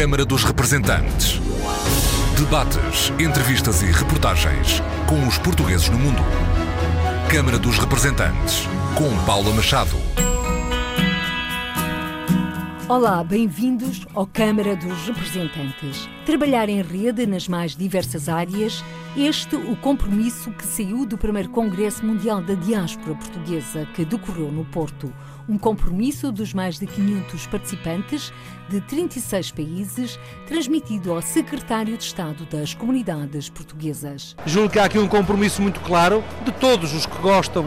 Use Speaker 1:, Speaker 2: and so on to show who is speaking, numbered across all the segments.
Speaker 1: Câmara dos Representantes. Debates, entrevistas e reportagens com os portugueses no mundo. Câmara dos Representantes, com Paula Machado.
Speaker 2: Olá, bem-vindos ao Câmara dos Representantes. Trabalhar em rede nas mais diversas áreas, este o compromisso que saiu do primeiro Congresso Mundial da Diáspora Portuguesa, que decorreu no Porto. Um compromisso dos mais de 500 participantes de 36 países, transmitido ao Secretário de Estado das Comunidades Portuguesas.
Speaker 3: Julgo que há aqui um compromisso muito claro de todos os que gostam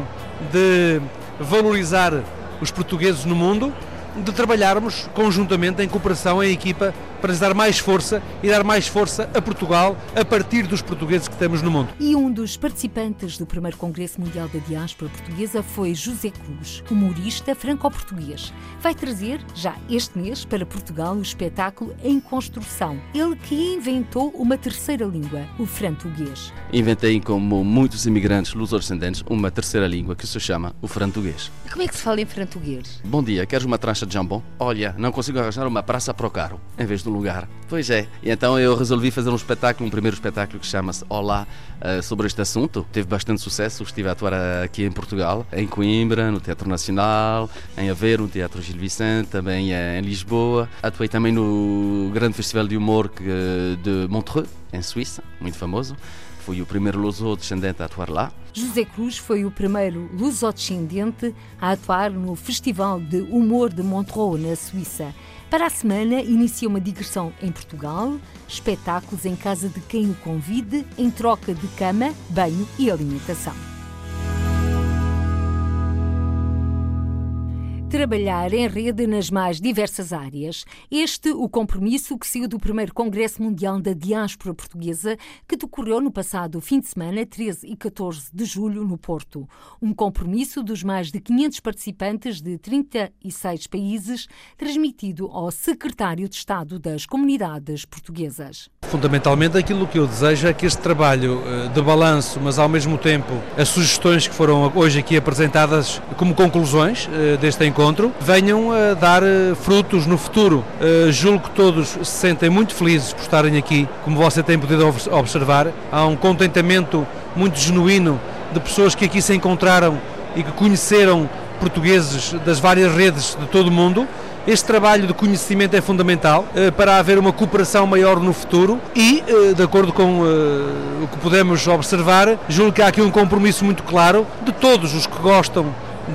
Speaker 3: de valorizar os portugueses no mundo de trabalharmos conjuntamente em cooperação, em equipa, para lhes dar mais força e dar mais força a Portugal a partir dos portugueses que temos no mundo.
Speaker 2: E um dos participantes do primeiro Congresso Mundial da Diáspora Portuguesa foi José Cruz, humorista franco-português. Vai trazer, já este mês, para Portugal o espetáculo Em Construção. Ele que inventou uma terceira língua, o frantuguês.
Speaker 4: Inventei, como muitos imigrantes luso-descendentes, uma terceira língua que se chama o frantuguês.
Speaker 2: Como é que se fala em frantuguês?
Speaker 4: Bom dia, queres uma trancha de jambon? Olha, não consigo arranjar uma praça para o carro, em vez de um lugar. Pois é, e então eu resolvi fazer um espetáculo, um primeiro espetáculo que chama-se Olá, uh, sobre este assunto. Teve bastante sucesso, estive a atuar aqui em Portugal, em Coimbra, no Teatro Nacional, em Aveiro, no Teatro Gil Vicente, também em Lisboa. Atuei também no grande festival de humor de Montreux, em Suíça, muito famoso. Fui o primeiro luso-descendente a atuar lá.
Speaker 2: José Cruz foi o primeiro luso-descendente a atuar no Festival de Humor de Montreux, na Suíça. Para a semana, inicia uma digressão em Portugal, espetáculos em casa de quem o convide, em troca de cama, banho e alimentação. Trabalhar em rede nas mais diversas áreas. Este o compromisso que saiu do primeiro Congresso Mundial da Diáspora Portuguesa, que decorreu no passado fim de semana, 13 e 14 de julho, no Porto. Um compromisso dos mais de 500 participantes de 36 países, transmitido ao Secretário de Estado das Comunidades Portuguesas.
Speaker 3: Fundamentalmente, aquilo que eu desejo é que este trabalho eh, de balanço, mas ao mesmo tempo as sugestões que foram hoje aqui apresentadas como conclusões eh, deste encontro, encontro venham a dar eh, frutos no futuro. Uh, julgo que todos se sentem muito felizes por estarem aqui, como você tem podido observar. Há um contentamento muito genuíno de pessoas que aqui se encontraram e que conheceram portugueses das várias redes de todo o mundo. Este trabalho de conhecimento é fundamental uh, para haver uma cooperação maior no futuro e, uh, de acordo com uh, o que podemos observar, julgo que há aqui um compromisso muito claro de todos os que gostam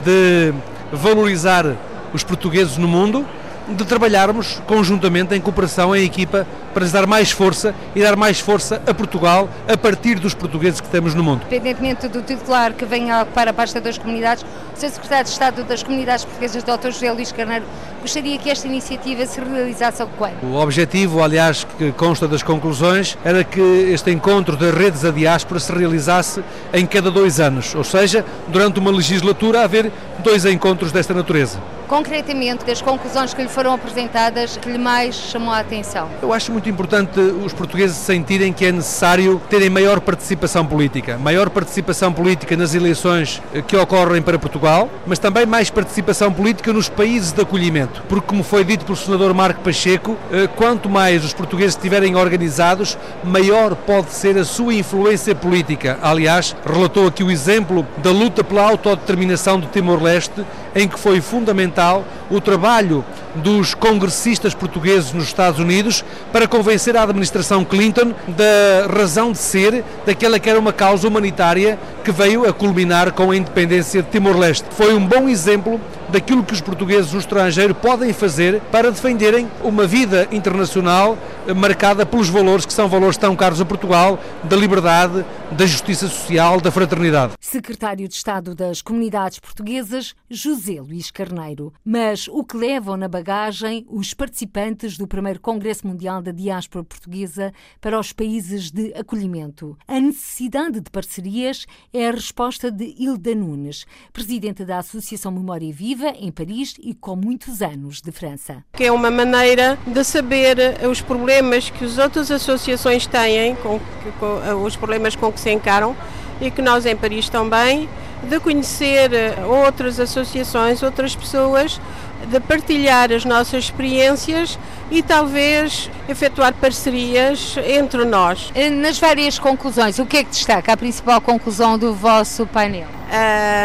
Speaker 3: de valorizar os portugueses no mundo, de trabalharmos conjuntamente em cooperação, em equipa, para lhes dar mais força e dar mais força a Portugal a partir dos portugueses que temos no mundo.
Speaker 5: Independentemente do titular que venha a ocupar a pasta das comunidades, o Sr. Secretário de Estado das Comunidades Portuguesas, Dr. José Luís Carneiro, gostaria que esta iniciativa se realizasse ao quando?
Speaker 3: O objetivo, aliás, que consta das conclusões, era que este encontro das redes a diáspora se realizasse em cada dois anos, ou seja, durante uma legislatura haver dois encontros desta natureza.
Speaker 5: Concretamente, das conclusões que lhe foram apresentadas, que lhe mais chamou a atenção?
Speaker 3: Eu acho muito importante os portugueses sentirem que é necessário terem maior participação política, maior participação política nas eleições eh, que ocorrem para Portugal, mas também mais participação política nos países de acolhimento, porque como foi dito pelo senador Marco Pacheco, eh, quanto mais os portugueses estiverem organizados, maior pode ser a sua influência política. Aliás, relatou aqui o exemplo da luta pela autodeterminação de Timor-Leste, em que foi fundamental o trabalho dos congressistas portugueses nos Estados Unidos para convencer a administração Clinton da razão de ser daquela que era uma causa humanitária que veio a culminar com a independência de Timor-Leste. Foi um bom exemplo daquilo que os portugueses no estrangeiro podem fazer para defenderem uma vida internacional marcada pelos valores que são valores tão caros a Portugal, da liberdade, da justiça social, da fraternidade.
Speaker 2: Secretário de Estado das Comunidades Portuguesas, José Luís Carneiro. Mas o que levam na bagagem os participantes do primeiro Congresso Mundial da Diáspora Portuguesa para os países de acolhimento? A necessidade de parcerias é a resposta de Hilda Nunes, presidente da Associação Memória Viva, em Paris e com muitos anos de França.
Speaker 6: Que é uma maneira de saber os problemas que as outras associações têm, com, com os problemas com que se encaram e que nós em Paris também, de conhecer outras associações, outras pessoas de partilhar as nossas experiências e talvez efetuar parcerias entre nós.
Speaker 2: Eh, nas várias conclusões, o que é que destaca a principal conclusão do vosso painel?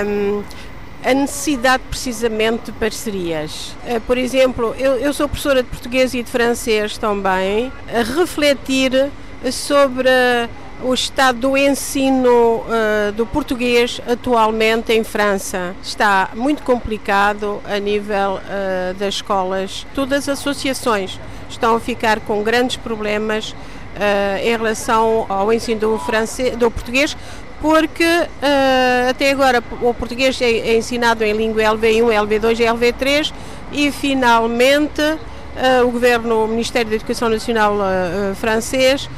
Speaker 6: Um, a necessidade precisamente de parcerias. Eh, por exemplo, eu, eu sou professora de português e de francês também, a refletir sobre o estado do ensino uh, do português atualmente em França. Está muito complicado a nível uh, das escolas. Todas as associações estão a ficar com grandes problemas uh, em relação ao ensino do, francês, do português, porque uh, até agora o português é, é, ensinado em língua LV1, LV2 e LV3 e finalmente uh, o governo, o Ministério da Educação Nacional uh, francês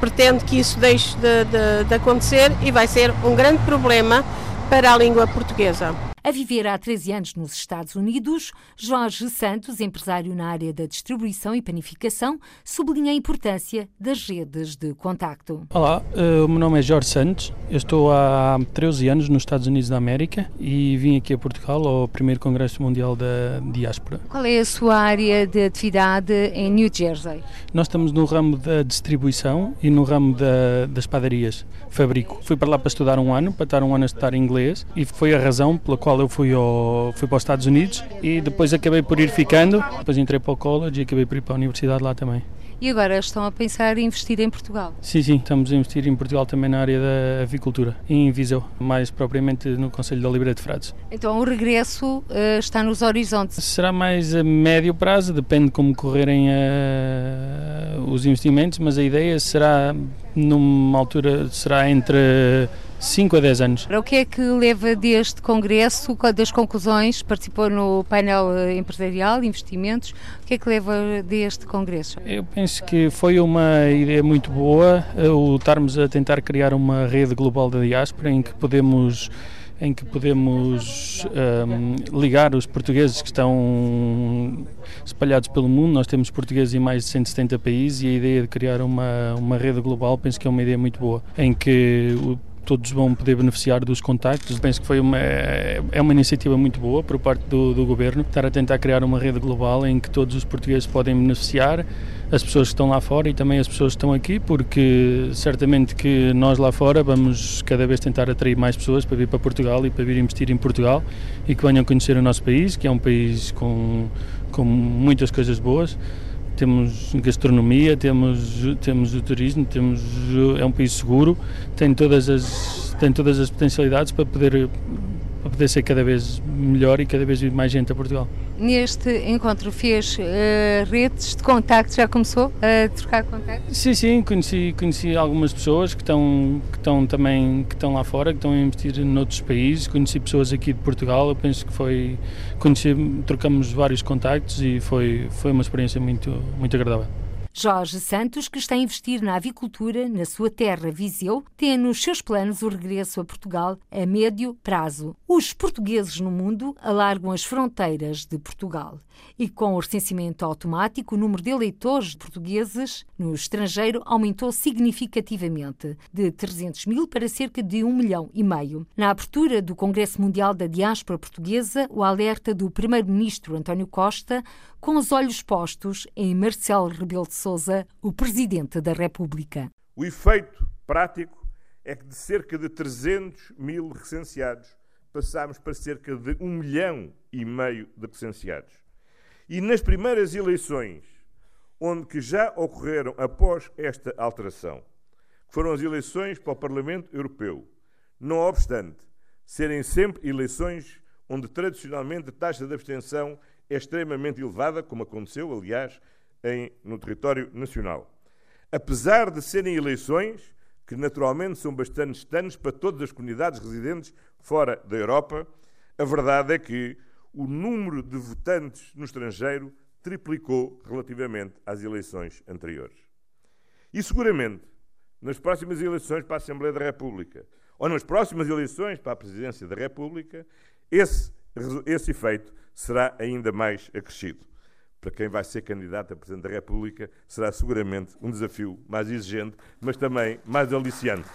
Speaker 6: pretende que isso deixe de, de, de acontecer e vai ser um grande problema para a língua portuguesa.
Speaker 7: A viver há 13 anos nos Estados Unidos, Jorge Santos, empresário na área da distribuição e panificação, sublinha a importância das redes de contacto.
Speaker 8: Olá, eh, o meu nome é Jorge Santos, eu estou há 13 anos nos Estados Unidos da América e vim aqui a Portugal ao primeiro Congresso Mundial da Diáspora.
Speaker 2: Qual é a sua área de atividade em New Jersey?
Speaker 8: Nós estamos no ramo da distribuição e no ramo da, das padarias. Fabrico. Fui para lá para estudar um ano, para estar um ano a estudar inglês e foi a razão pela qual eu fui, ao, fui para os Estados Unidos e depois acabei por ir ficando, depois entrei para o college e acabei por ir para a universidade lá também.
Speaker 2: E agora estão a pensar em investir em Portugal?
Speaker 8: Sim, sim, estamos a investir em Portugal também na área da avicultura, em Viseu, mais propriamente no Conselho da Libra de Frades.
Speaker 2: Então o regresso uh, está nos horizontes?
Speaker 8: Será mais a médio prazo, depende de como correrem uh, os investimentos, mas a ideia será numa altura, será entre 5 a 10 anos.
Speaker 2: O que é que leva deste congresso, das conclusões, participou no painel eh, empresarial, investimentos, o que é que leva deste congresso?
Speaker 8: Eu penso que foi uma ideia muito boa eh, o estarmos a tentar criar uma rede global da diáspora em que podemos em que podemos um, ehm, ligar os portugueses que estão espalhados pelo mundo. Nós temos portugueses em mais de 170 países e a ideia de criar uma, uma rede global penso que é uma ideia muito boa, em que o todos vão poder beneficiar dos contactos. Penso que foi uma, é uma iniciativa muito boa por parte do, do governo, estar a tentar criar uma rede global em que todos os portugueses podem beneficiar, as pessoas que estão lá fora e também as pessoas que estão aqui, porque certamente que nós lá fora vamos cada vez tentar atrair mais pessoas para vir para Portugal e para vir investir em Portugal e que venham conhecer o nosso país, que é um país com, com muitas coisas boas temos gastronomia, temos, temos o turismo, temos, é um país seguro, tem todas as, tem todas as potencialidades para poder, para poder ser cada vez melhor e cada vez vir mais gente a Portugal
Speaker 2: neste encontro fez uh, redes de contacto, já começou a trocar contactos?
Speaker 8: Sim, sim, conheci, conheci algumas pessoas que estão, que estão também que estão lá fora, que estão a investir noutros países, conheci pessoas aqui de Portugal, eu penso que foi, conheci, trocamos vários contactos e foi, foi uma experiência muito, muito agradável.
Speaker 7: Jorge Santos, que está a investir na avicultura na sua terra, Viseu, tem nos seus planos o regresso a Portugal a médio prazo. Os portugueses no mundo alargam as fronteiras de Portugal e com o recenseamento automático, o número de eleitores portugueses no estrangeiro aumentou significativamente, de 300 mil para cerca de 1 milhão e meio. Na abertura do Congresso Mundial da Diáspora Portuguesa, o alerta do primeiro-ministro António Costa com os olhos postos em Marcelo Rebelo de Sousa, o Presidente da República.
Speaker 9: O efeito prático é que de cerca de 300 mil recenseados passámos para cerca de 1 milhão e meio de recenseados. E nas primeiras eleições, onde que já ocorreram após esta alteração, que foram as eleições para o Parlamento Europeu, não obstante serem sempre eleições onde tradicionalmente a taxa de abstenção é extremamente elevada, como aconteceu, aliás, em, no território nacional. Apesar de serem eleições que naturalmente são bastante distantes para todas as comunidades residentes fora da Europa, a verdade é que o número de votantes no estrangeiro triplicou relativamente às eleições anteriores. E seguramente, nas próximas eleições para a Assembleia da República ou nas próximas eleições para a Presidência da República, esse, esse efeito será ainda mais acrescido. Para quem vai ser candidato a Presidente da República, será seguramente um desafio mais exigente, mas também mais aliciante.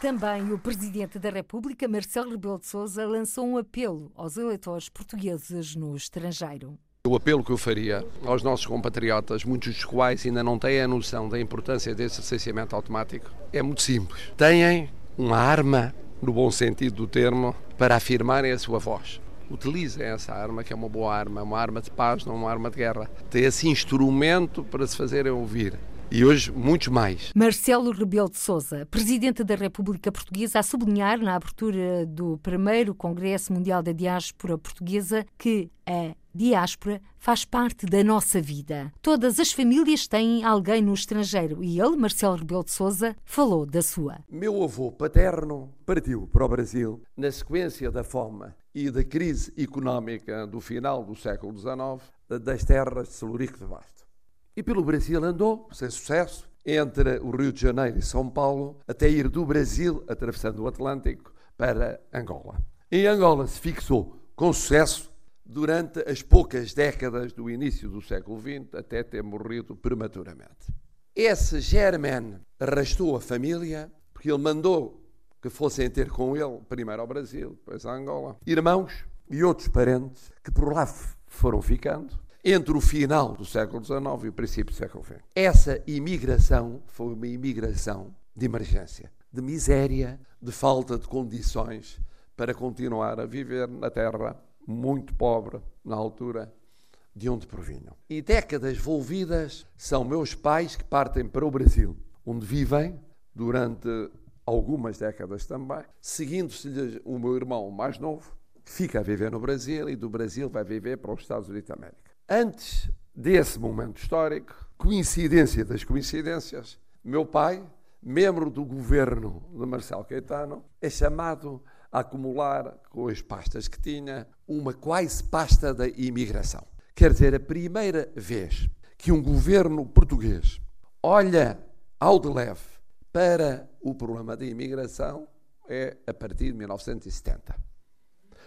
Speaker 7: Também o Presidente da República, Marcelo Rebelo de Sousa, lançou um apelo aos eleitores portugueses no estrangeiro.
Speaker 10: O apelo que eu faria aos nossos compatriotas, muitos dos quais ainda não têm a noção da importância desse licenciamento automático, é muito simples. Têm uma arma, no bom sentido do termo, para afirmarem a sua voz. Utilizem essa arma, que é uma boa arma, uma arma de paz, não uma arma de guerra. Tem esse instrumento para se fazerem ouvir e hoje muitos mais.
Speaker 7: Marcelo Rebelo de Sousa, Presidente da República Portuguesa, a sublinhar na abertura do primeiro Congresso Mundial da Diáspora Portuguesa que a diáspora faz parte da nossa vida. Todas as famílias têm alguém no estrangeiro e ele, Marcelo Rebelo de Sousa, falou da sua.
Speaker 10: Meu avô paterno partiu para o Brasil na sequência da fome e da crise económica do final do século XIX das terras de Celurico de Basto. E pelo Brasil andou, sem sucesso, entre o Rio de Janeiro e São Paulo, até ir do Brasil, atravessando o Atlântico, para Angola. Em Angola se fixou com sucesso durante as poucas décadas do início do século XX, até ter morrido prematuramente. Esse Germain arrastou a família, porque ele mandou que fossem ter com ele, primeiro ao Brasil, depois a Angola, irmãos e outros parentes que por lá foram ficando entre o final do século XIX e o princípio do século XX. Essa imigração foi uma imigração de emergência, de miséria, de falta de condições para continuar a viver na terra muito pobre na altura de onde provinham. E décadas volvidas são meus pais que partem para o Brasil, onde vivem durante algumas décadas também, seguindo-se o meu irmão mais novo, que fica a viver no Brasil e do Brasil vai viver para os Estados Unidos da América. Antes desse momento histórico, coincidência das coincidências, meu pai, membro do governo de Marcelo Caetano, é chamado a acumular com as pastas que tinha uma quase pasta da imigração. Quer dizer, a primeira vez que um governo português olha ao de leve para o problema da imigração é a partir de 1970.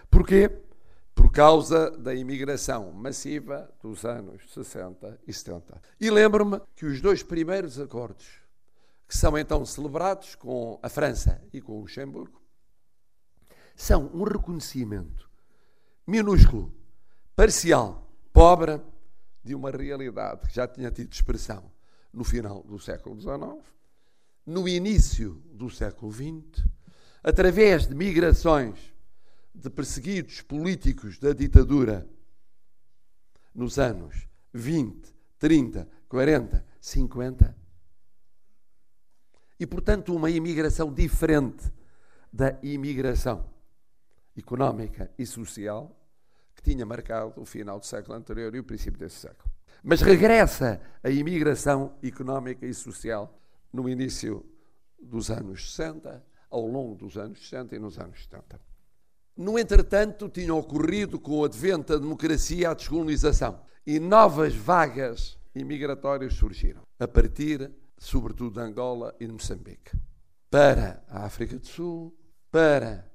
Speaker 10: Porquê? por causa da imigração massiva dos anos 60 e 70. E lembro-me que os dois primeiros acordos, que são então celebrados com a França e com o Luxemburgo, são um reconhecimento minúsculo, parcial, pobre, de uma realidade que já tinha tido expressão no final do século XIX, no início do século XX, através de migrações de perseguidos políticos da ditadura nos anos 20, 30, 40, 50. E, portanto, uma imigração diferente da imigração económica e social que tinha marcado o final do século anterior e o princípio desse século. Mas regressa a imigração económica e social no início dos anos 60, ao longo dos anos 60 e nos anos 70. No entretanto, tinha ocorrido com o advento da democracia a descolonização e novas vagas imigratórias surgiram, a partir, sobretudo, de Angola e de Moçambique, para a África do Sul, para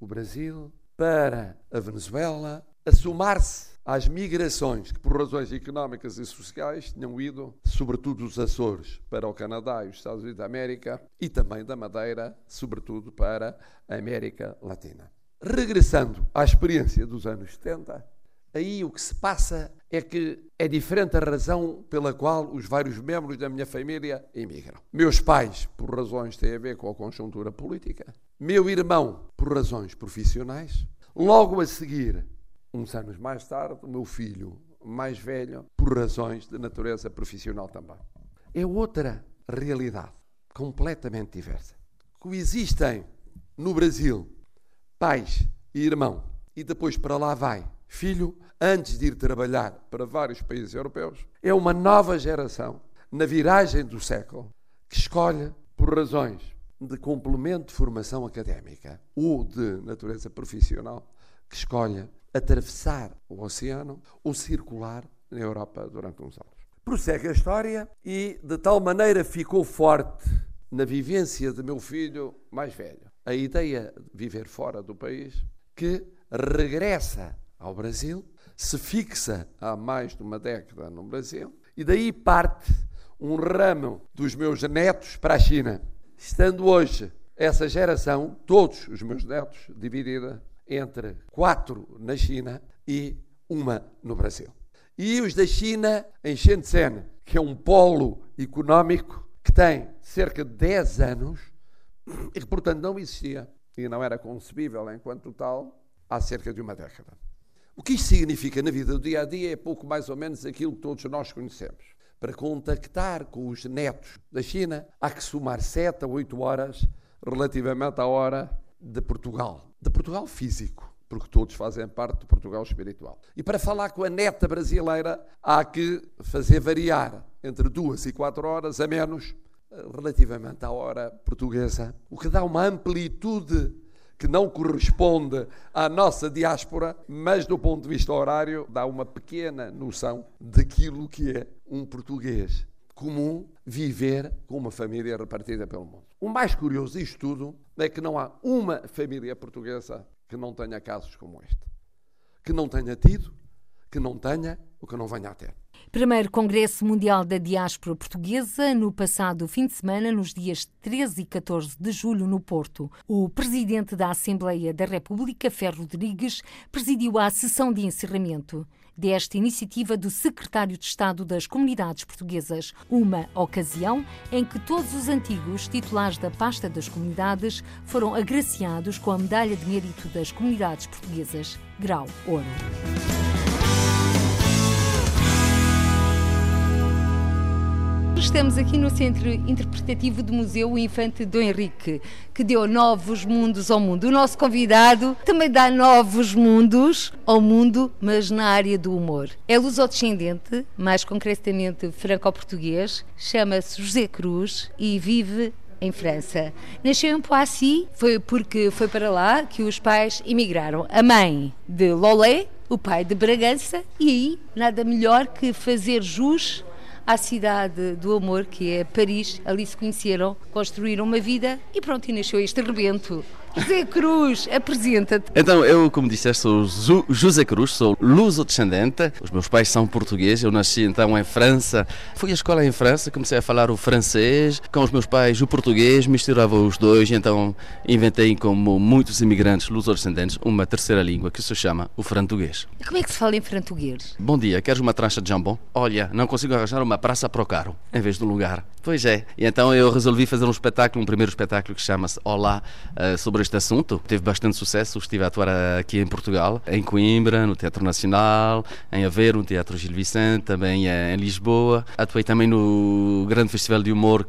Speaker 10: o Brasil, para a Venezuela, a somar-se às migrações que, por razões económicas e sociais, tinham ido, sobretudo dos Açores, para o Canadá e os Estados Unidos da América, e também da Madeira, sobretudo para a América Latina. Regressando à experiência dos anos 70, aí o que se passa é que é diferente a razão pela qual os vários membros da minha família emigram. Meus pais, por razões que têm a ver com a conjuntura política. Meu irmão, por razões profissionais. Logo a seguir, uns anos mais tarde, o meu filho mais velho, por razões de natureza profissional também. É outra realidade, completamente diversa. Coexistem no Brasil pais e irmão, e depois para lá vai filho, antes de ir trabalhar para vários países europeus, é uma nova geração, na viragem do século, que escolhe, por razões de complemento de formação académica ou de natureza profissional, que escolhe atravessar o oceano ou circular na Europa durante uns anos. Prossegue a história e, de tal maneira, ficou forte na vivência de meu filho mais velho a ideia de viver fora do país, que regressa ao Brasil, se fixa há mais de uma década no Brasil, e daí parte um ramo dos meus netos para a China. Estando hoje essa geração, todos os meus netos, dividida entre quatro na China e uma no Brasil. E os da China em Shenzhen, que é um polo económico que tem cerca de 10 anos e que, portanto, não existia e não era concebível enquanto tal há cerca de uma década. O que isto significa na vida do dia a dia é pouco mais ou menos aquilo que todos nós conhecemos. Para contactar com os netos da China, há que somar 7 a 8 horas relativamente à hora de Portugal. De Portugal físico, porque todos fazem parte do Portugal espiritual. E para falar com a neta brasileira, há que fazer variar entre duas e quatro horas a menos eh, relativamente à hora portuguesa, o que dá uma amplitude que não corresponde à nossa diáspora, mas do ponto de vista horário dá uma pequena noção daquilo que é um português comum viver com uma família repartida pelo mundo. O mais curioso disto tudo é que não há uma família portuguesa que não tenha casos como este. Que não tenha tido, que não tenha ou que não venha a ter.
Speaker 2: Primeiro Congresso Mundial da Diáspora Portuguesa, no passado fim de semana, nos dias 13 e 14 de julho, no Porto. O presidente da Assembleia da República, Ferro Rodrigues, presidiu a sessão de encerramento desta iniciativa do secretário de Estado das Comunidades Portuguesas, uma ocasião em que todos os antigos titulares da pasta das comunidades foram agraciados com a Medalha de Mérito das Comunidades Portuguesas, grau ouro. Estamos aqui no Centro Interpretativo do Museu Infante Dom Henrique, que deu novos mundos ao mundo. O nosso convidado também dá novos mundos ao mundo, mas na área do humor. É lusodescendente, mais concretamente franco-português, chama-se José Cruz e vive em França. Nasceu em Poissy, foi porque foi para lá que os pais emigraram. A mãe de Lolé, o pai de Bragança, e aí nada melhor que fazer jus à cidade do amor, que é Paris. Ali se conheceram, construíram uma vida e pronto, e nasceu este rebento. José Cruz, apresenta-te.
Speaker 4: Então, eu, como disseste, sou José Cruz, sou luso-descendente. Os meus pais são portugueses, eu nasci então em França. Fui à escola em França, comecei a falar o francês. Com os meus pais, o português, misturava os dois. Então, inventei, como muitos imigrantes luso-descendentes, uma terceira língua que se chama o frantuguês.
Speaker 2: E como é que se fala em frantuguês?
Speaker 4: Bom dia, queres uma trancha de jambon? Olha, não consigo arranjar uma praça para o carro, em vez de um lugar. Pois é. E então eu resolvi fazer um espetáculo, um primeiro espetáculo que chama-se Olá, uh, sobre este assunto. Teve bastante sucesso, estive a atuar aqui em Portugal, em Coimbra, no Teatro Nacional, em Aveiro, no Teatro Gil Vicente, também em Lisboa. Atuei também no grande festival de humor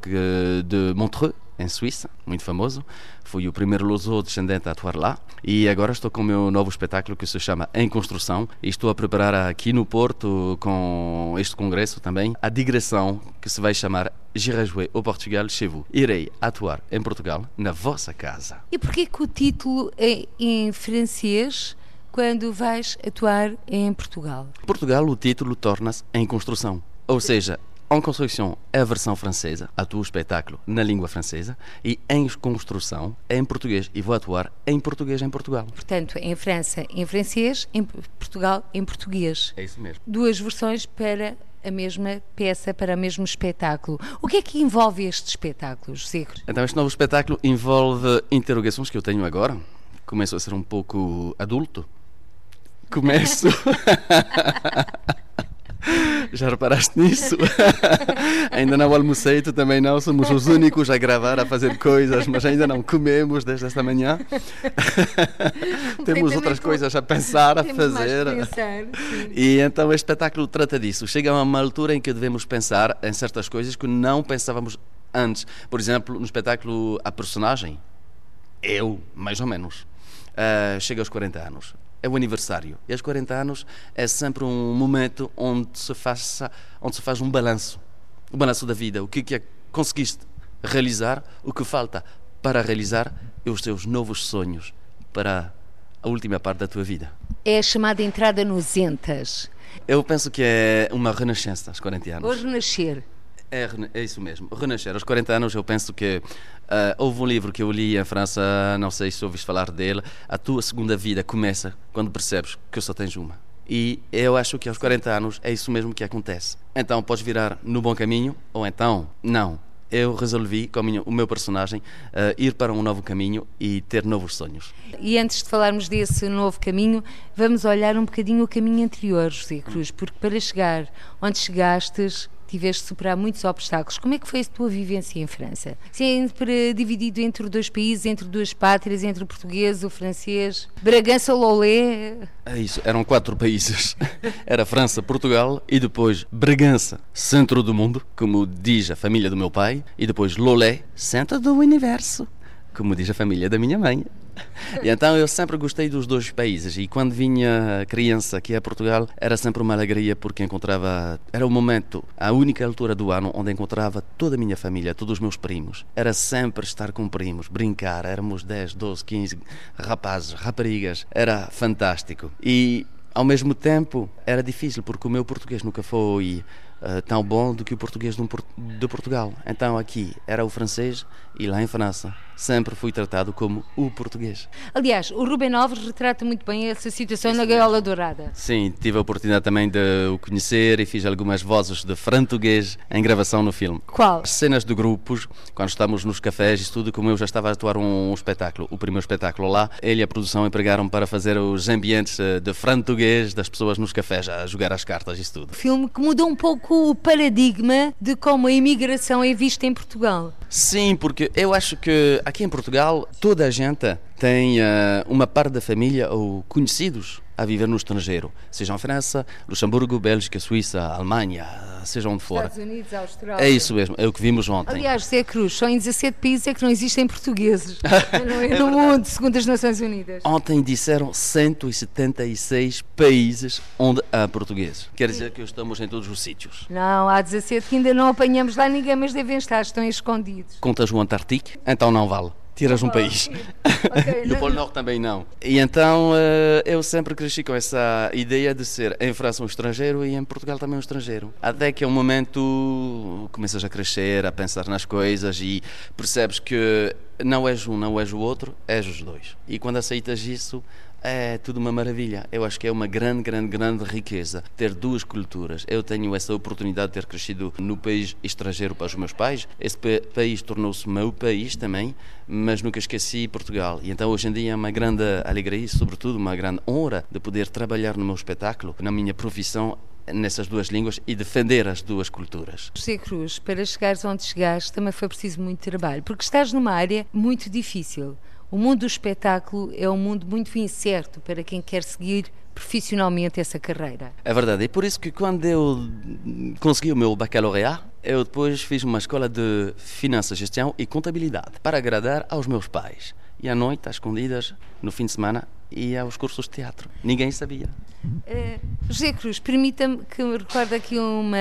Speaker 4: de Montreux, em Suíça, muito famoso. Fui o primeiro luso descendente a atuar lá e agora estou com o meu novo espetáculo que se chama Em Construção e estou a preparar aqui no Porto com este congresso também a digressão que se vai chamar J'irai jouer au Portugal chez vous. Irei atuar em Portugal na vossa casa.
Speaker 2: E porquê que o título é em francês quando vais atuar em Portugal?
Speaker 4: Portugal o título torna-se Em Construção. Ou seja, en Construção é a versão francesa, atuo o espetáculo na língua francesa e em construção é em português e vou atuar em português em Portugal.
Speaker 2: Portanto, em França em francês, em Portugal em português.
Speaker 4: É isso mesmo.
Speaker 2: Duas versões para a mesma peça, para o mesmo espetáculo. O que é que envolve este espetáculo, José?
Speaker 4: Então, este novo espetáculo envolve interrogações que eu tenho agora. Começo a ser um pouco adulto. Começo. Já reparaste nisso? ainda não almocei, tu também não. Somos os únicos a gravar, a fazer coisas, mas ainda não comemos desde esta manhã. Temos outras coisas a pensar, a fazer.
Speaker 2: Pensar,
Speaker 4: e então este espetáculo trata disso. Chega a uma altura em que devemos pensar em certas coisas que não pensávamos antes. Por exemplo, no espetáculo A Personagem, eu, mais ou menos, uh, chega aos 40 anos é o aniversário. E aos 40 anos é sempre um momento onde se faz, onde se faz um balanço. O balanço da vida. O que, que é que conseguiste realizar, o que falta para realizar e os teus novos sonhos para a última parte da tua vida.
Speaker 2: É a chamada entrada nos entas.
Speaker 4: Eu penso que é uma renascença aos 40 anos.
Speaker 2: Ou renascer.
Speaker 4: É, é isso mesmo, renascer. Aos 40 anos eu penso que uh, houve um livro que eu li em França, não sei se ouviste falar dele, A Tua Segunda Vida Começa quando percebes que só tens uma. E eu acho que aos 40 anos é isso mesmo que acontece. Então podes virar no bom caminho ou então não. eu resolvi, com o meu personagem, uh, ir para um novo caminho e ter novos sonhos.
Speaker 2: E antes de falarmos desse novo caminho, vamos olhar um bocadinho o caminho anterior, José Cruz, porque para chegar onde chegastes, tiveste de superar muitos obstáculos. Como é que foi a tua vivência em França? Sempre dividido entre dois países, entre duas pátrias, entre o português, o francês, Bragança, Lolé?
Speaker 4: É isso, eram quatro países. Era França, Portugal e depois Bragança, centro do mundo, como diz a família do meu pai, e depois Lolé, centro do universo, como diz a família da minha mãe. E então eu sempre gostei dos dois países e quando vinha criança aqui a Portugal era sempre uma alegria porque encontrava era o momento, a única altura do ano onde encontrava toda a minha família, todos os meus primos. Era sempre estar com primos, brincar, éramos 10, 12, 15 rapazes, raparigas, era fantástico. E ao mesmo tempo era difícil porque o meu português nunca foi uh, tão bom do que o português de Portugal. Então aqui era o francês e lá em França sempre fui tratado como o português.
Speaker 2: Aliás, o Rubem Alves retrata muito bem essa situação Isso na Gaiola Dourada.
Speaker 4: Sim, tive a oportunidade também de o conhecer e fiz algumas vozes de frantuguês em gravação no filme.
Speaker 2: Qual?
Speaker 4: Cenas de grupos, quando estamos nos cafés e tudo, como eu já estava a atuar um, um espetáculo, o primeiro espetáculo lá, ele e a produção empregaram para fazer os ambientes eh, de frantuguês das pessoas nos cafés, a jogar as cartas e tudo.
Speaker 2: Filme que mudou um pouco o paradigma de como a imigração é vista em Portugal.
Speaker 4: Sim, porque eu acho que aqui em Portugal toda a gente tem uh, uma parte da família ou conhecidos a viver no estrangeiro, seja em França, Luxemburgo, Bélgica, Suíça, Alemanha, seja onde for.
Speaker 2: Estados Unidos, Austrália.
Speaker 4: É isso mesmo, é o que vimos ontem.
Speaker 2: Aliás, Zé Cruz, só em 17 países é que não existem portugueses é? no mundo, segundo as Nações Unidas.
Speaker 4: Ontem disseram 176 países onde há portugueses. Quer dizer que estamos em todos os sítios.
Speaker 2: Não, há 17 que ainda não apanhamos lá ninguém, mas devem estar, estão escondidos.
Speaker 4: Contas o Antártico? Então não vale tiras um país. Okay, e o Polo Norte também não. E então eh, eu sempre cresci com essa ideia de ser em França um estrangeiro e em Portugal também um estrangeiro. Até que é um momento começas a crescer, a pensar nas coisas e percebes que não és um, não és o outro, és os dois. E quando aceitas isso, é tudo uma maravilha. Eu acho que é uma grande, grande, grande riqueza ter duas culturas. Eu tenho essa oportunidade de ter crescido no país estrangeiro para os meus pais. Esse país tornou-se meu país também, mas nunca esqueci Portugal. E então hoje em dia é uma grande alegria e, sobretudo, uma grande honra de poder trabalhar no meu espetáculo, na minha profissão nessas duas línguas e defender as duas culturas.
Speaker 2: José Cruz, para chegares onde chegaste também foi preciso muito trabalho, porque estás numa área muito difícil. O mundo do espetáculo é um mundo muito incerto para quem quer seguir profissionalmente essa carreira.
Speaker 4: É verdade, e por isso que quando eu consegui o meu bacalaureat, eu depois fiz uma escola de finanças, gestão e contabilidade para agradar aos meus pais. E à noite, às escondidas, no fim de semana, ia aos cursos de teatro. Ninguém sabia.
Speaker 2: Uh, José Cruz, permita-me que me recorde aqui uma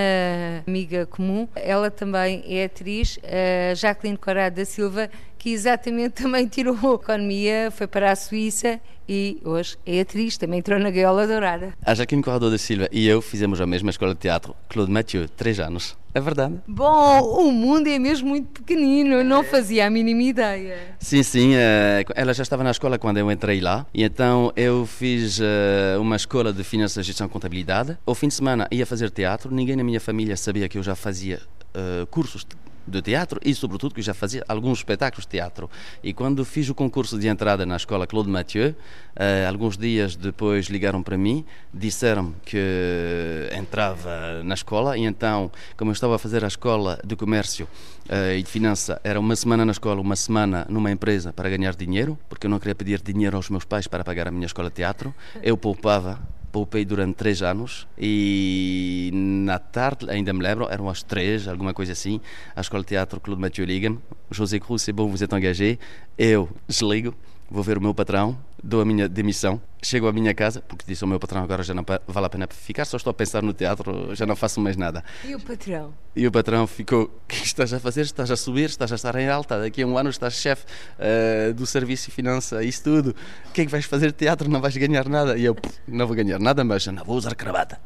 Speaker 2: amiga comum. Ela também é atriz, a Jacqueline Corrado da Silva, que exatamente também tirou a economia, foi para a Suíça e hoje é atriz, também entrou na Gaiola Dourada.
Speaker 4: A Jaquim Corredor da Silva e eu fizemos a mesma escola de teatro, Claude Mathieu, três anos. É verdade.
Speaker 2: Bom, o mundo é mesmo muito pequenino, não fazia a mínima ideia.
Speaker 4: Sim, sim, eh, ela já estava na escola quando eu entrei lá, e então eu fiz eh, uma escola de finanças, gestão e contabilidade. Ao fim de semana ia fazer teatro, ninguém na minha família sabia que eu já fazia uh, cursos de teatro e, sobretudo, que já fazia alguns espetáculos de teatro. E quando fiz o concurso de entrada na escola Claude Mathieu, uh, alguns dias depois ligaram para mim, disseram que entrava na escola e então, como eu estava a fazer a escola de comércio uh, e de finança, era uma semana na escola, uma semana numa empresa para ganhar dinheiro, porque eu não queria pedir dinheiro aos meus pais para pagar a minha escola de teatro. Eu poupava poupei durante três anos e na tarde, ainda me lembro, eram as três, alguma coisa assim, a Escola de Teatro Claude Mathieu liga José Cruz, c'est bom, vous êtes engagé, eu desligo, vou ver o meu patrão, dou a minha demissão, chego à minha casa, porque disse ao meu patrão agora já não vale a pena ficar, só estou a pensar no teatro, já não faço mais nada.
Speaker 2: E o patrão?
Speaker 4: E o patrão ficou, o que estás a fazer? Estás a subir, estás a estar em alta, daqui a um ano estás chefe uh, do serviço e finança, isso tudo. O que é que vais fazer teatro? Não vais ganhar nada. E eu, não vou ganhar nada, mas não vou usar cravata.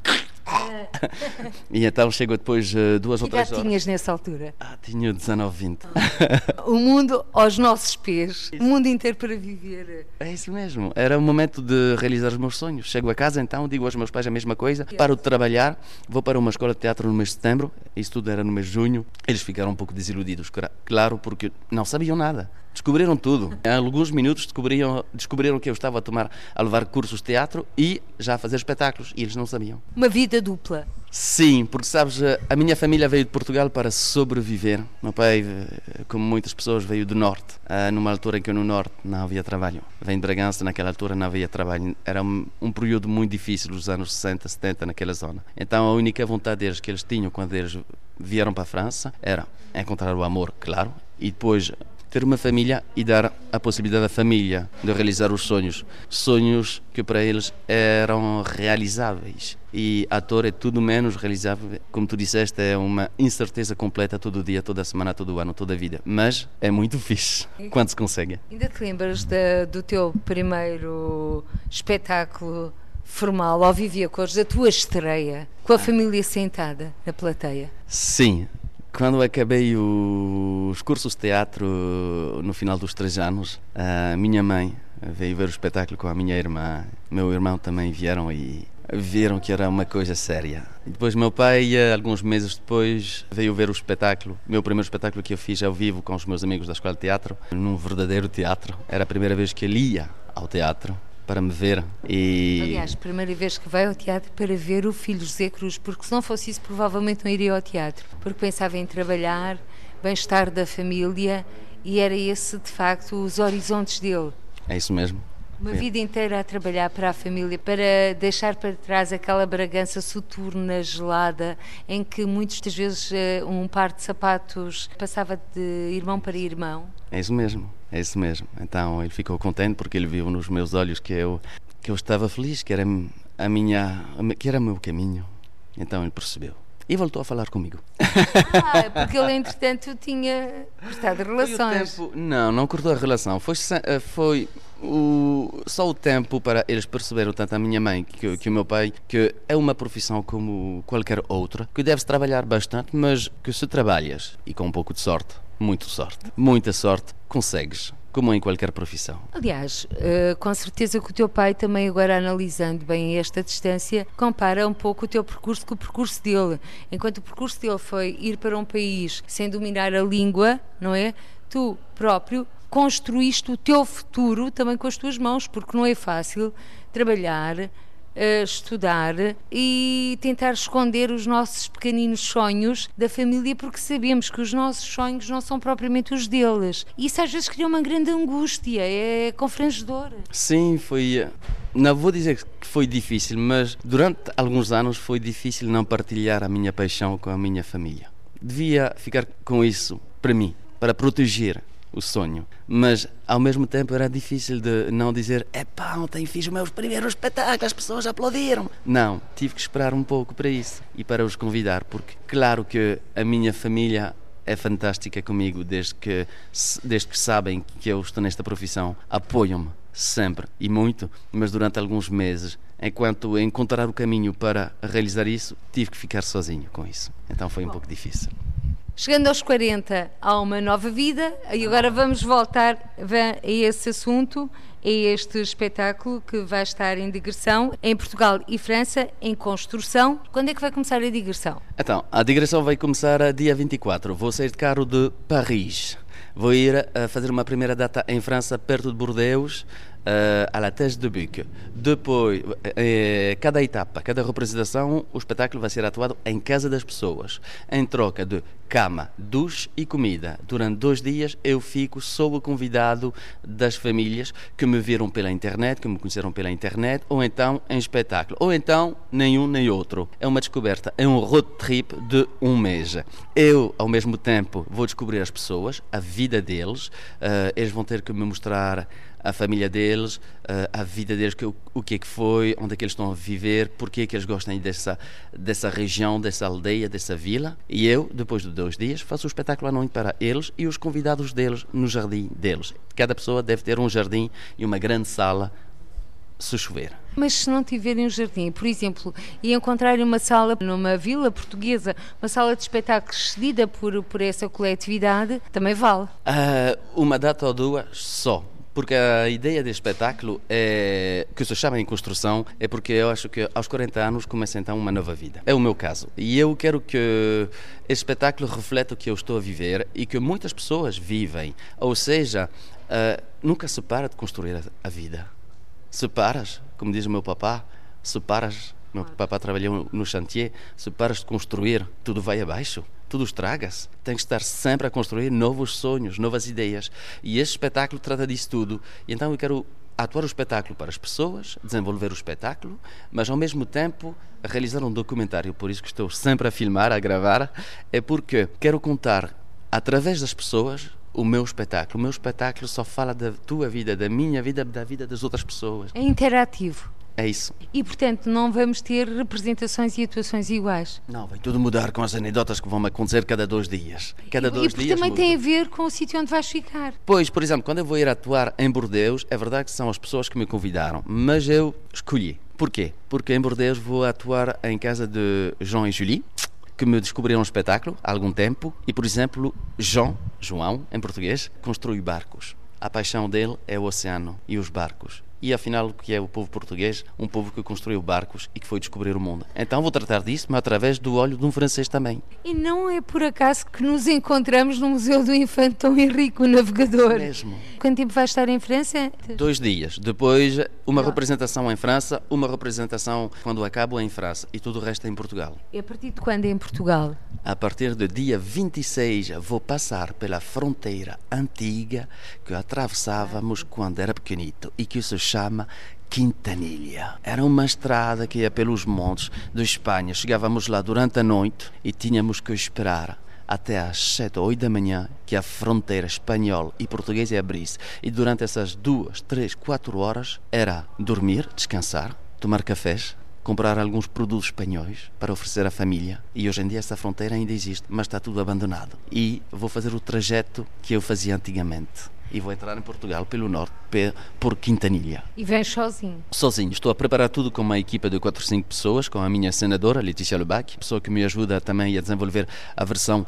Speaker 4: E então chego depois uh, duas
Speaker 2: que
Speaker 4: ou três horas.
Speaker 2: tinhas nessa altura?
Speaker 4: Ah, tinha 19, 20.
Speaker 2: o mundo aos nossos pés, o mundo inteiro para viver.
Speaker 4: É isso mesmo. Era o momento de realizar os meus sonhos. Chego a casa então, digo aos meus pais a mesma coisa, paro de trabalhar, vou para uma escola de teatro no mês de setembro, isso tudo era no mês de junho. Eles ficaram um pouco desiludidos, claro, porque não sabiam nada. Descobriram tudo. Em alguns minutos descobriram, descobriram que eu estava a tomar, a levar cursos de teatro e já a fazer espetáculos, e eles não sabiam.
Speaker 2: Uma vida dupla.
Speaker 4: Sim, porque sabes, a minha família veio de Portugal para sobreviver. Meu pai, eh, como muitas pessoas, veio do Norte, ah, numa altura em que no Norte não havia trabalho. Vem de Bragança, naquela altura não havia trabalho. Era um, um período muito difícil, os anos 60, 70, naquela zona. Então a única vontade deles que eles tinham quando eles vieram para a França era encontrar o amor, claro, e depois ter uma família e dar a possibilidade à família de realizar os sonhos. Sonhos que para eles eram realizáveis. E ator é tudo menos realizável. Como tu disseste, é uma incerteza completa todo dia, toda semana, todo ano, toda a vida. Mas é muito fixe quando se consegue.
Speaker 2: Ainda te lembras de, do teu primeiro espetáculo formal ao Vivi a Cores, da tua estreia, com a família sentada na plateia?
Speaker 4: Sim, quando acabei os cursos de teatro no final dos três anos, a minha mãe veio ver o espetáculo com a minha irmã. Meu irmão também vieram e viram que era uma coisa séria. Depois meu pai, alguns meses depois, veio ver o espetáculo. Meu primeiro espetáculo que eu fiz ao vivo com os meus amigos da escola de teatro, num verdadeiro teatro. Era a primeira vez que ele ia ao teatro para me ver. E...
Speaker 2: Aliás, primeira vez que vai ao teatro para ver o filho José Cruz, porque se não fosse isso, provavelmente não iria ao teatro, porque pensava em trabalhar, bem-estar da família e era esse, de facto, os horizontes dele.
Speaker 4: É isso mesmo.
Speaker 2: Uma vida inteira a trabalhar para a família, para deixar para trás aquela Bragança soturna, gelada, em que muitas das vezes eh, um par de sapatos passava de irmão para irmão.
Speaker 4: É isso mesmo, é isso mesmo. Então ele ficou contente porque ele viu nos meus olhos que eu que eu estava feliz, que era a minha, que era o meu caminho. Então ele percebeu e voltou a falar comigo.
Speaker 2: Ah, porque ele entretanto tinha cortado relações.
Speaker 4: Tempo, não, não cortou a relação. Foi, eh, foi o, só o tempo para eles perceberam, tanto a minha mãe que, que o meu pai, que é uma profissão como qualquer outra, que deves trabalhar bastante, mas que se trabalhas e com um pouco de sorte, muito sorte, muita sorte, consegues como em qualquer profissão.
Speaker 2: Aliás, uh, com certeza que o teu pai também agora analisando bem esta distância, compara um pouco o teu percurso com o percurso dele. Enquanto o percurso dele foi ir para um país sem dominar a língua, não é? Tu próprio construíste o teu futuro também com as tuas mãos, porque não é fácil trabalhar, uh, estudar e tentar esconder os nossos pequeninos sonhos da família, porque sabemos que os nossos sonhos não são propriamente os deles. Isso às vezes cria uma grande angústia, é confrangedor.
Speaker 4: Sim, foi. Eh, não vou dizer que foi difícil, mas durante alguns anos foi difícil não partilhar a minha paixão com a minha família. Devia ficar com isso para mim, para proteger o sonho. Mas ao mesmo tempo era difícil de não dizer: epá, ontem fiz o meu primeiro espetáculo, as pessoas aplaudiram. Não, tive que esperar um pouco para isso e para os convidar, porque claro que a minha família é fantástica comigo desde que, desde que sabem que eu estou nesta profissão. Apoiam-me sempre e muito, mas durante alguns meses, enquanto encontrar o caminho para realizar isso, tive que ficar sozinho com isso. Então foi um pouco difícil.
Speaker 2: Chegando aos 40, há uma nova vida e agora vamos voltar a esse assunto, a este espetáculo que vai estar em digressão em Portugal e França, em construção. Quando é que vai começar a digressão?
Speaker 4: Então, a digressão vai começar a dia 24. Vou sair de carro de Paris. Vou ir a fazer uma primeira data em França, perto de Bordeaux, uh, à la Thèse de Buc. Depois, eh, cada etapa, cada representação, o espetáculo vai ser atuado em casa das pessoas, em troca de cama, duche e comida. Durante dois dias eu fico sob o convidado das famílias que me viram pela internet, que me conheceram pela internet, ou então em espetáculo, ou então nenhum nem outro. É uma descoberta, é um road trip de um mês. Eu, ao mesmo tempo, vou descobrir as pessoas, a vida deles, uh, eles vão ter que me mostrar a família deles, eh, a vida deles, o que é que foi, onde é que eles estão a viver, porque é que eles gostam dessa, dessa região, dessa aldeia, dessa vila. E eu, depois de dois dias, faço o espetáculo à noite para eles e os convidados deles no jardim deles. Cada pessoa deve ter um jardim e uma grande sala, se chover.
Speaker 2: Mas se não tiverem um jardim, por exemplo, e encontrarem uma sala numa vila portuguesa, uma sala de espetáculos cedida por, por essa coletividade, também vale.
Speaker 4: Uh, uma data ou duas só. Porque a ideia deste espetáculo é que se chama em construção é porque eu acho que aos 40 anos começa então uma nova vida. É o meu caso. E eu quero que este espetáculo reflete o que eu estou a viver e que muitas pessoas vivem. Ou seja, uh, nunca se para de construir a, vida. Se paras, como diz o meu papá, se paras, meu papá trabalhou no chantier, se paras de construir, tudo vai abaixo tudo estraga-se. Tem que estar sempre a construir novos sonhos, novas ideias. E este espetáculo trata disso tudo. E então eu quero atuar o espetáculo para as pessoas, desenvolver o espetáculo, mas ao mesmo tempo realizar um documentário. Por isso que estou sempre a filmar, a gravar, é porque quero contar através das pessoas o meu espetáculo. O meu espetáculo só fala da tua vida, da minha vida, da vida das outras pessoas.
Speaker 2: É interativo.
Speaker 4: É isso.
Speaker 2: E, portanto, não vamos ter representações e atuações iguais?
Speaker 4: Não, vai tudo mudar com as anedotas que vão acontecer cada dois dias. Cada
Speaker 2: e,
Speaker 4: dois
Speaker 2: e
Speaker 4: dias
Speaker 2: também
Speaker 4: muda.
Speaker 2: tem a ver com o sítio onde vais ficar.
Speaker 4: Pois, por exemplo, quando eu vou ir atuar em Bordeus, é verdade que são as pessoas que me convidaram, mas eu escolhi. Porquê? Porque em Bordeus vou atuar em casa de João e Julie, que me descobriram um espetáculo há algum tempo, e, por exemplo, João, João, em português, construi barcos. A paixão dele é o oceano e os barcos e afinal o que é o povo português? Um povo que construiu barcos e que foi descobrir o mundo. Então vou tratar disso, mas através do olho de um francês também.
Speaker 2: E não é por acaso que nos encontramos no Museu do Infante Dom Henrique, o navegador.
Speaker 4: Mesmo.
Speaker 2: Quanto tempo vai estar em França?
Speaker 4: Dois dias. Depois uma representação em França, uma representação quando acabo em França e tudo o resto é em Portugal.
Speaker 2: E a partir de quando é em Portugal?
Speaker 4: A partir do dia 26 vou passar pela fronteira antiga que atravessávamos quando era pequenito e que se chama Quintanilha. Era uma estrada que ia pelos montes de Espanha. Chegávamos lá durante a noite e tínhamos que esperar até às 7 ou 8 da manhã que a fronteira espanhol e portuguesa abrisse. E durante essas duas, três, quatro horas era dormir, descansar, tomar cafés, comprar alguns produtos espanhóis para oferecer à família. E hoje em dia essa fronteira ainda existe, mas está tudo abandonado. E vou fazer o trajeto que eu fazia antigamente e vou entrar em Portugal pelo norte, por Quintanilha.
Speaker 2: E vens sozinho?
Speaker 4: Sozinho. Estou a preparar tudo com uma equipa de 4 ou 5 pessoas, com a minha senadora, Letícia Lebac, pessoa que me ajuda também a desenvolver a versão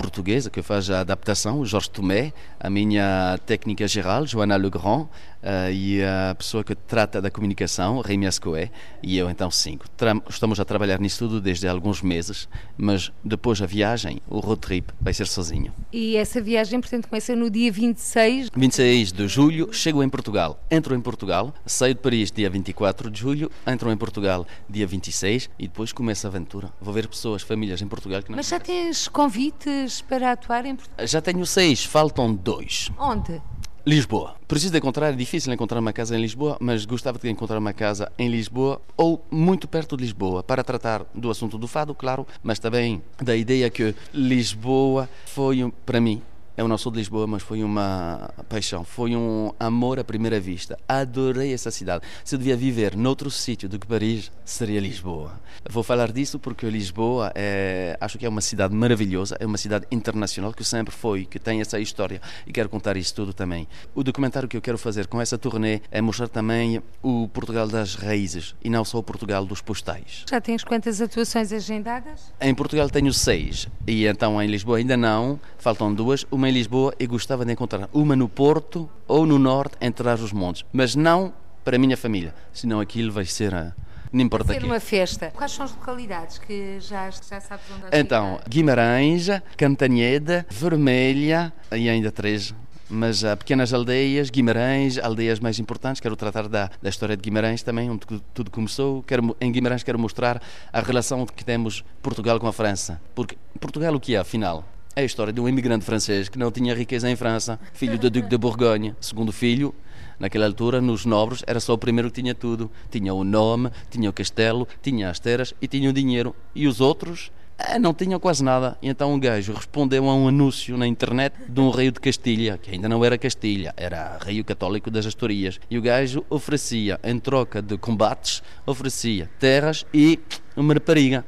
Speaker 4: portuguesa que faz a adaptação, Jorge Tomé, a minha técnica geral, Joana Legrand, uh, e a pessoa que trata da comunicação, Rémi Ascoé, e eu então cinco. Tra estamos a trabalhar nisso tudo desde alguns meses, mas depois a viagem, o road trip, vai ser sozinho.
Speaker 2: E essa viagem, portanto, começa no dia 26?
Speaker 4: 26 de julho, chego em Portugal. Entro em Portugal, saio de Paris dia 24 de julho, entro em Portugal dia 26 e depois começa a aventura. Vou ver pessoas, famílias em Portugal que não
Speaker 2: Mas já tens convites para atuar em Portugal?
Speaker 4: Já tenho seis, faltam dois.
Speaker 2: Onde?
Speaker 4: Lisboa. Preciso de encontrar, é difícil encontrar uma casa em Lisboa, mas gostava de encontrar uma casa em Lisboa ou muito perto de Lisboa para tratar do assunto do fado, claro, mas também da ideia que Lisboa foi, para mim, eu não sou de Lisboa, mas foi uma paixão, foi um amor à primeira vista. Adorei essa cidade. Se eu devia viver noutro sítio do que Paris, seria Lisboa. Vou falar disso porque Lisboa é, acho que é uma cidade maravilhosa, é uma cidade internacional que sempre foi, que tem essa história e quero contar isso tudo também. O documentário que eu quero fazer com essa turnê é mostrar também o Portugal das raízes e não só o Portugal dos postais.
Speaker 2: Já tens quantas atuações agendadas?
Speaker 4: Em Portugal tenho seis e então em Lisboa ainda não, faltam duas. Uma em Lisboa e gostava de encontrar uma no Porto ou no Norte, entre os montes, mas não para a minha família, senão aquilo vai ser a. Não importa
Speaker 2: Ser
Speaker 4: aqui.
Speaker 2: uma festa. Quais são as localidades que já, já sabes onde
Speaker 4: Então,
Speaker 2: ficar?
Speaker 4: Guimarães, Cantanhede, Vermelha e ainda três. Mas há pequenas aldeias, Guimarães, aldeias mais importantes. Quero tratar da, da história de Guimarães também, onde tudo- tudo começou. Quero, em Guimarães quero mostrar a relação que temos Portugal com a França. Porque Portugal o que é, afinal? É a história de um imigrante francês que não tinha riqueza em França, filho do Duque de Borgonha, segundo filho. Naquela altura, nos nobres, era só o primeiro que tinha tudo. Tinha o nome, tinha o castelo, tinha as terras e tinha o dinheiro. E os outros eh, não tinham quase nada. E então um gajo respondeu a um anúncio na internet de um rei de Castilha, que ainda não era Castilha, era rei católico das Astorias. E o gajo oferecia, em troca de combates, oferecia terras e uma rapariga.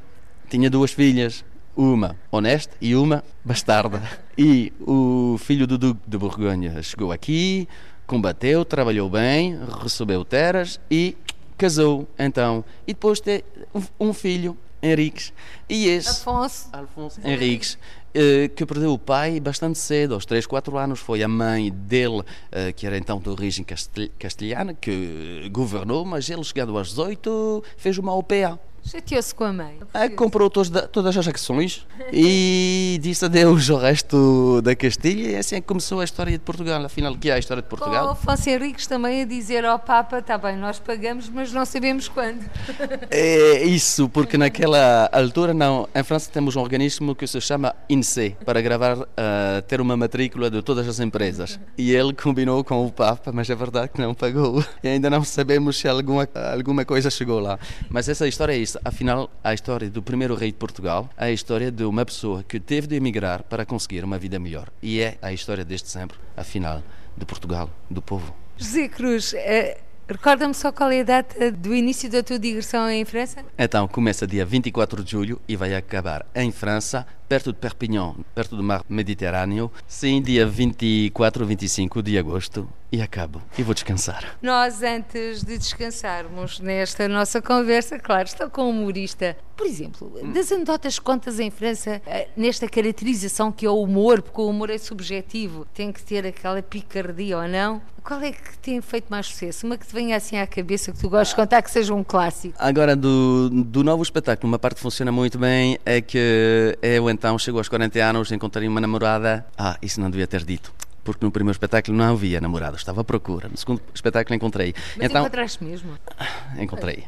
Speaker 4: Tinha duas filhas, uma honesta e uma bastarda. E o filho do Duque de Borgonha chegou aqui, combateu, trabalhou bem, recebeu terras e casou, então, e depois tem um filho, Henriques, e esse...
Speaker 2: Afonso.
Speaker 4: Alfonso Henriques. Uh, que perdeu o pai bastante cedo, aos 3, 4 anos. Foi a mãe dele, uh, que era então de origem castelhana, que governou, mas ele, chegado aos 18, fez uma OPA.
Speaker 2: Chateou-se com a mãe.
Speaker 4: Ah, comprou todos, todas as ações e disse adeus ao resto da Castilha e assim é começou a história de Portugal. Afinal, que é a história de Portugal?
Speaker 2: Com o Afonso Henriques também a dizer ao Papa, está bem, nós pagamos, mas não sabemos quando.
Speaker 4: É isso, porque naquela altura não, em França temos um organismo que se chama INSEE, para gravar, uh, ter uma matrícula de todas as empresas. E ele combinou com o Papa, mas é verdade que não pagou. E ainda não sabemos se alguma, alguma coisa chegou lá. Mas essa história é isso afinal, a história do primeiro rei de Portugal é a história de uma pessoa que teve de emigrar para conseguir uma vida melhor. E é a história desde sempre, afinal, de Portugal, do povo.
Speaker 2: José Cruz, eh, recorda-me só qual é a data do início da tua digressão em França?
Speaker 4: Então, começa dia 24 de julho e vai acabar em França, perto de Perpignan, perto do mar Mediterrâneo. Sim, dia 24 ou 25 de agosto e acabo. E vou descansar.
Speaker 2: Nós, antes de descansarmos nesta nossa conversa, claro, estou com um humorista. Por exemplo, das anedotas contas em França, eh, nesta caracterização que é o humor, porque o humor é subjetivo, tem que ter aquela picardia ou não. Qual é que tem feito mais sucesso? Uma que te venha assim à cabeça, que tu gostes de contar, que seja um clássico.
Speaker 4: Agora, do, do novo espetáculo, uma parte que funciona muito bem é que eu então chego aos 40 anos, encontrei uma namorada. Ah, isso não devia ter dito porque no primeiro espetáculo não havia namorado, estava à procura. No segundo espetáculo encontrei.
Speaker 2: Mas então, encontraste mesmo?
Speaker 4: Encontrei.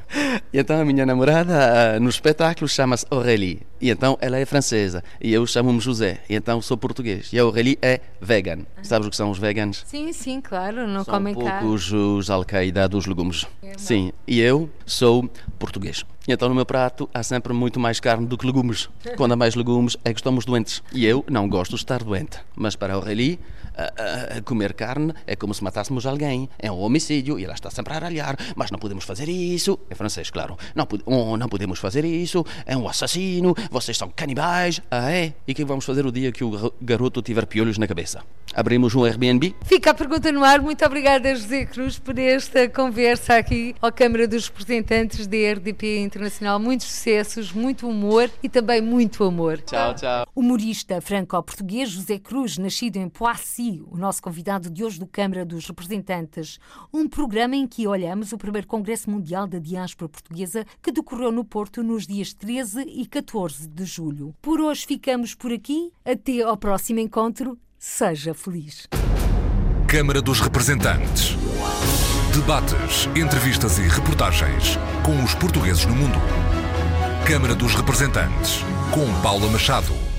Speaker 4: E então a minha namorada no espetáculo chama-se Aurélie. E então ela é francesa. E eu chamo-me José. E então sou português. E a Aurélie é vegan. Sabes o que são os vegans?
Speaker 2: Sim, sim, claro. Não
Speaker 4: são
Speaker 2: comem
Speaker 4: carne. poucos os alcaída dos legumes. É sim. E eu sou português. E então no meu prato há sempre muito mais carne do que legumes. Quando há mais legumes é que estamos doentes. E eu não gosto de estar doente. Mas para a Aurélie a, a, comer carne é como se matássemos alguém. É um homicídio e ela está sempre a ralhar. Mas não podemos fazer isso. É francês, claro. Não, oh, não podemos fazer isso. É um assassino. Vocês são canibais. Ah, é? E o que vamos fazer o dia que o garoto tiver piolhos na cabeça? Abrimos um Airbnb?
Speaker 2: Fica a pergunta no ar. Muito obrigada, José Cruz, por esta conversa aqui à Câmara dos Representantes da RDP Internacional. Muitos sucessos, muito humor e também muito amor.
Speaker 4: Tchau, tchau.
Speaker 7: Humorista franco-português José Cruz, nascido em Poissy, o nosso convidado de hoje do Câmara dos Representantes, um programa em que olhamos o primeiro Congresso Mundial da Diáspora Portuguesa que decorreu no Porto nos dias 13 e 14 de julho. Por hoje ficamos por aqui. Até ao próximo encontro. Seja feliz.
Speaker 1: Câmara dos Representantes. Debates, entrevistas e reportagens com os portugueses no mundo. Câmara dos Representantes, com Paula Machado.